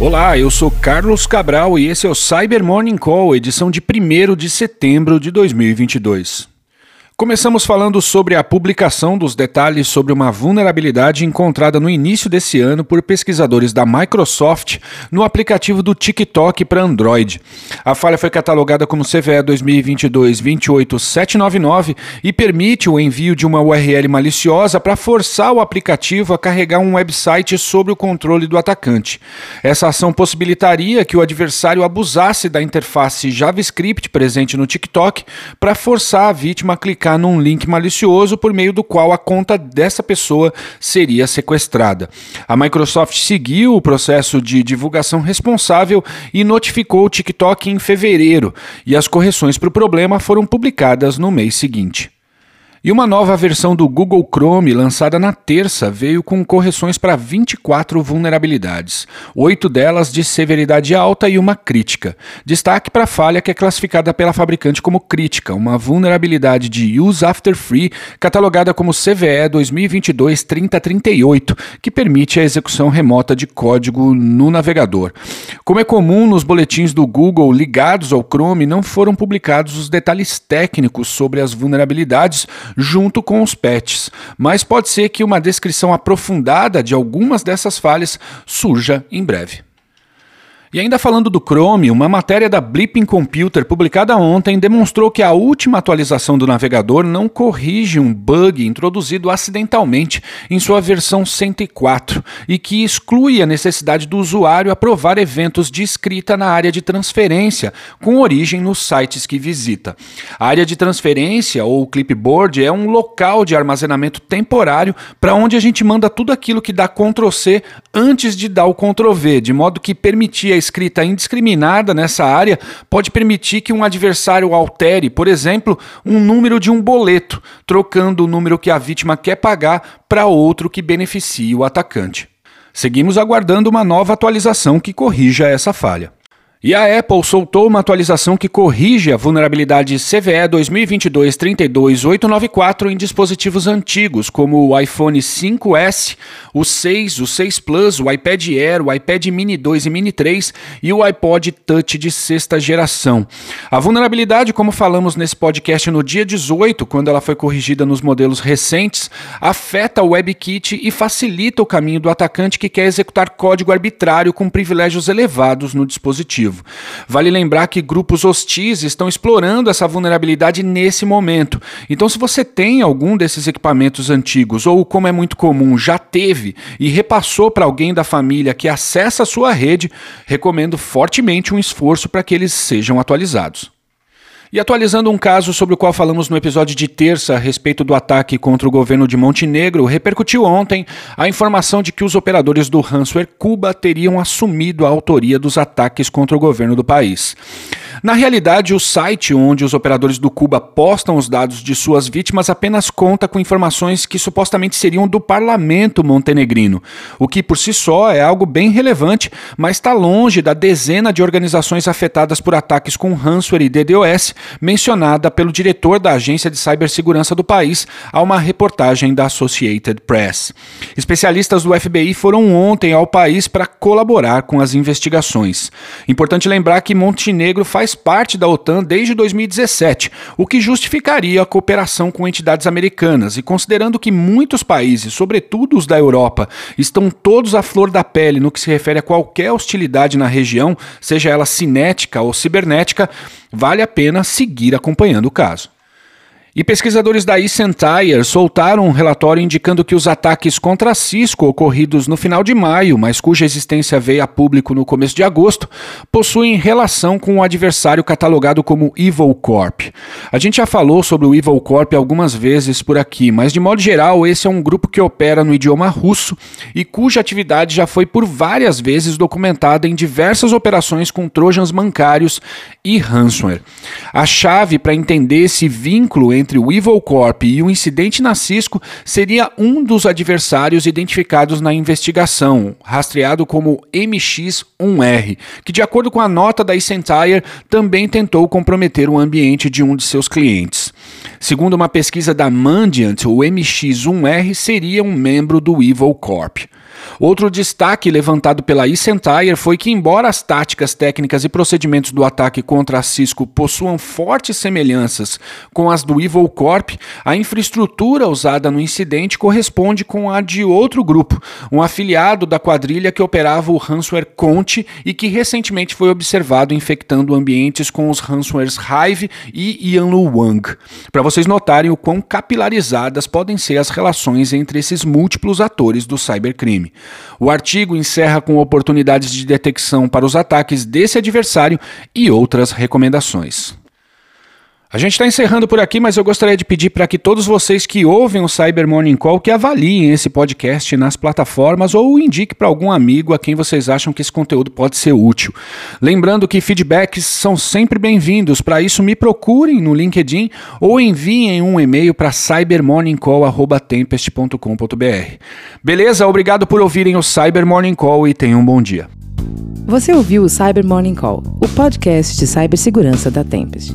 Olá, eu sou Carlos Cabral e esse é o Cyber Morning Call, edição de 1 de setembro de 2022. Começamos falando sobre a publicação dos detalhes sobre uma vulnerabilidade encontrada no início desse ano por pesquisadores da Microsoft no aplicativo do TikTok para Android. A falha foi catalogada como CVE 2022-28799 e permite o envio de uma URL maliciosa para forçar o aplicativo a carregar um website sob o controle do atacante. Essa ação possibilitaria que o adversário abusasse da interface JavaScript presente no TikTok para forçar a vítima a clicar clicar num link malicioso por meio do qual a conta dessa pessoa seria sequestrada. A Microsoft seguiu o processo de divulgação responsável e notificou o TikTok em fevereiro, e as correções para o problema foram publicadas no mês seguinte. E uma nova versão do Google Chrome, lançada na terça, veio com correções para 24 vulnerabilidades, oito delas de severidade alta e uma crítica. Destaque para a falha que é classificada pela fabricante como crítica, uma vulnerabilidade de Use After Free, catalogada como CVE 2022-3038, que permite a execução remota de código no navegador. Como é comum nos boletins do Google ligados ao Chrome, não foram publicados os detalhes técnicos sobre as vulnerabilidades junto com os patches, mas pode ser que uma descrição aprofundada de algumas dessas falhas surja em breve. E ainda falando do Chrome, uma matéria da Blipping Computer publicada ontem demonstrou que a última atualização do navegador não corrige um bug introduzido acidentalmente em sua versão 104 e que exclui a necessidade do usuário aprovar eventos de escrita na área de transferência com origem nos sites que visita. A área de transferência ou clipboard é um local de armazenamento temporário para onde a gente manda tudo aquilo que dá Ctrl C antes de dar o Ctrl V, de modo que permitir escrita indiscriminada nessa área pode permitir que um adversário altere, por exemplo, um número de um boleto, trocando o número que a vítima quer pagar para outro que beneficie o atacante. Seguimos aguardando uma nova atualização que corrija essa falha. E a Apple soltou uma atualização que corrige a vulnerabilidade CVE 2022-32894 em dispositivos antigos, como o iPhone 5S, o 6, o 6 Plus, o iPad Air, o iPad Mini 2 e Mini 3 e o iPod Touch de sexta geração. A vulnerabilidade, como falamos nesse podcast no dia 18, quando ela foi corrigida nos modelos recentes, afeta o WebKit e facilita o caminho do atacante que quer executar código arbitrário com privilégios elevados no dispositivo. Vale lembrar que grupos hostis estão explorando essa vulnerabilidade nesse momento. Então, se você tem algum desses equipamentos antigos, ou como é muito comum, já teve e repassou para alguém da família que acessa a sua rede, recomendo fortemente um esforço para que eles sejam atualizados. E atualizando um caso sobre o qual falamos no episódio de terça a respeito do ataque contra o governo de Montenegro, repercutiu ontem a informação de que os operadores do ransomware Cuba teriam assumido a autoria dos ataques contra o governo do país. Na realidade, o site onde os operadores do Cuba postam os dados de suas vítimas apenas conta com informações que supostamente seriam do parlamento montenegrino, o que por si só é algo bem relevante, mas está longe da dezena de organizações afetadas por ataques com ransomware e DDoS mencionada pelo diretor da Agência de Cibersegurança do país a uma reportagem da Associated Press. Especialistas do FBI foram ontem ao país para colaborar com as investigações. Importante lembrar que Montenegro faz faz parte da OTAN desde 2017, o que justificaria a cooperação com entidades americanas. E considerando que muitos países, sobretudo os da Europa, estão todos à flor da pele no que se refere a qualquer hostilidade na região, seja ela cinética ou cibernética, vale a pena seguir acompanhando o caso. E pesquisadores da Ecentire soltaram um relatório indicando que os ataques contra Cisco ocorridos no final de maio, mas cuja existência veio a público no começo de agosto, possuem relação com o adversário catalogado como Evil Corp. A gente já falou sobre o Evil Corp algumas vezes por aqui, mas de modo geral esse é um grupo que opera no idioma russo e cuja atividade já foi por várias vezes documentada em diversas operações com trojans bancários e ransomware. A chave para entender esse vínculo entre entre o Evil Corp e o incidente na Cisco seria um dos adversários identificados na investigação, rastreado como MX1R, que, de acordo com a nota da Essentire, também tentou comprometer o ambiente de um de seus clientes. Segundo uma pesquisa da Mandiant, o MX1R seria um membro do Evil Corp. Outro destaque levantado pela Icentire foi que, embora as táticas, técnicas e procedimentos do ataque contra a Cisco possuam fortes semelhanças com as do Evil Corp, a infraestrutura usada no incidente corresponde com a de outro grupo, um afiliado da quadrilha que operava o ransomware Conte e que recentemente foi observado infectando ambientes com os ransomwares Hive e Yanlu Wang. Para vocês notarem o quão capilarizadas podem ser as relações entre esses múltiplos atores do cybercrime. O artigo encerra com oportunidades de detecção para os ataques desse adversário e outras recomendações. A gente está encerrando por aqui, mas eu gostaria de pedir para que todos vocês que ouvem o Cyber Morning Call que avaliem esse podcast nas plataformas ou indique para algum amigo a quem vocês acham que esse conteúdo pode ser útil. Lembrando que feedbacks são sempre bem-vindos. Para isso, me procurem no LinkedIn ou enviem um e-mail para cybermorningcall@tempest.com.br. Beleza? Obrigado por ouvirem o Cyber Morning Call e tenham um bom dia. Você ouviu o Cyber Morning Call, o podcast de cibersegurança da Tempest.